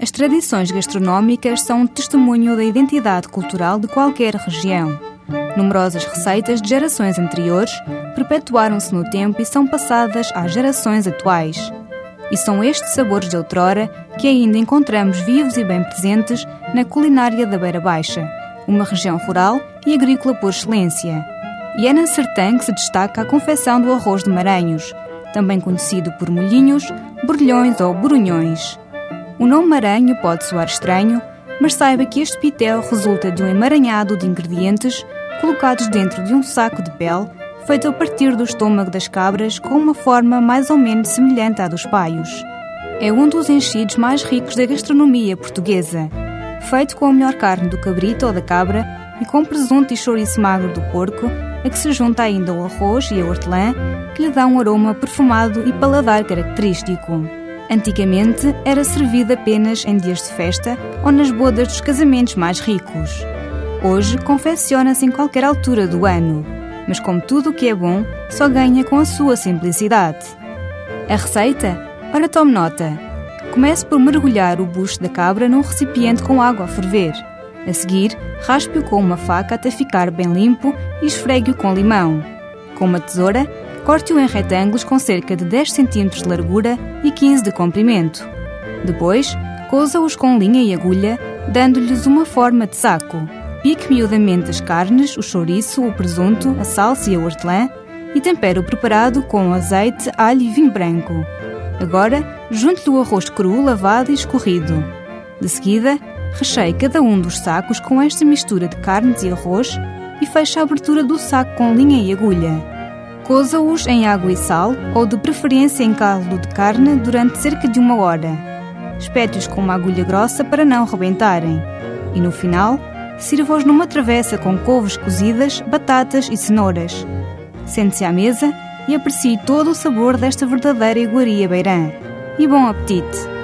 As tradições gastronómicas são um testemunho da identidade cultural de qualquer região. Numerosas receitas de gerações anteriores perpetuaram-se no tempo e são passadas às gerações atuais. E são estes sabores de outrora que ainda encontramos vivos e bem presentes na culinária da Beira Baixa, uma região rural e agrícola por excelência. E é na Sertã que se destaca a confecção do arroz de Maranhos, também conhecido por molhinhos, borbulhões ou borunhões. O nome maranho pode soar estranho, mas saiba que este pitel resulta de um emaranhado de ingredientes colocados dentro de um saco de pele feito a partir do estômago das cabras com uma forma mais ou menos semelhante à dos paios. É um dos enchidos mais ricos da gastronomia portuguesa, feito com a melhor carne do cabrito ou da cabra e com presunto e chouriço magro do porco, a que se junta ainda o arroz e a hortelã, que lhe dá um aroma perfumado e paladar característico. Antigamente era servido apenas em dias de festa ou nas bodas dos casamentos mais ricos. Hoje confecciona-se em qualquer altura do ano, mas como tudo o que é bom, só ganha com a sua simplicidade. A receita? Ora, tome nota. Comece por mergulhar o bucho da cabra num recipiente com água a ferver. A seguir, raspe-o com uma faca até ficar bem limpo e esfregue-o com limão. Com uma tesoura, corte-o em retângulos com cerca de 10 cm de largura e 15 de comprimento. Depois, coza-os com linha e agulha, dando-lhes uma forma de saco. Pique miudamente as carnes, o chouriço, o presunto, a salsa e a hortelã e tempere o preparado com azeite, alho e vinho branco. Agora, junte-lhe o arroz cru, lavado e escorrido. De seguida, recheie cada um dos sacos com esta mistura de carnes e arroz e feche a abertura do saco com linha e agulha. Coza-os em água e sal ou de preferência em caldo de carne durante cerca de uma hora. Espete-os com uma agulha grossa para não rebentarem. E no final, sirva-os numa travessa com couves cozidas, batatas e cenouras. Sente-se à mesa e aprecie todo o sabor desta verdadeira iguaria beirã. E bom apetite!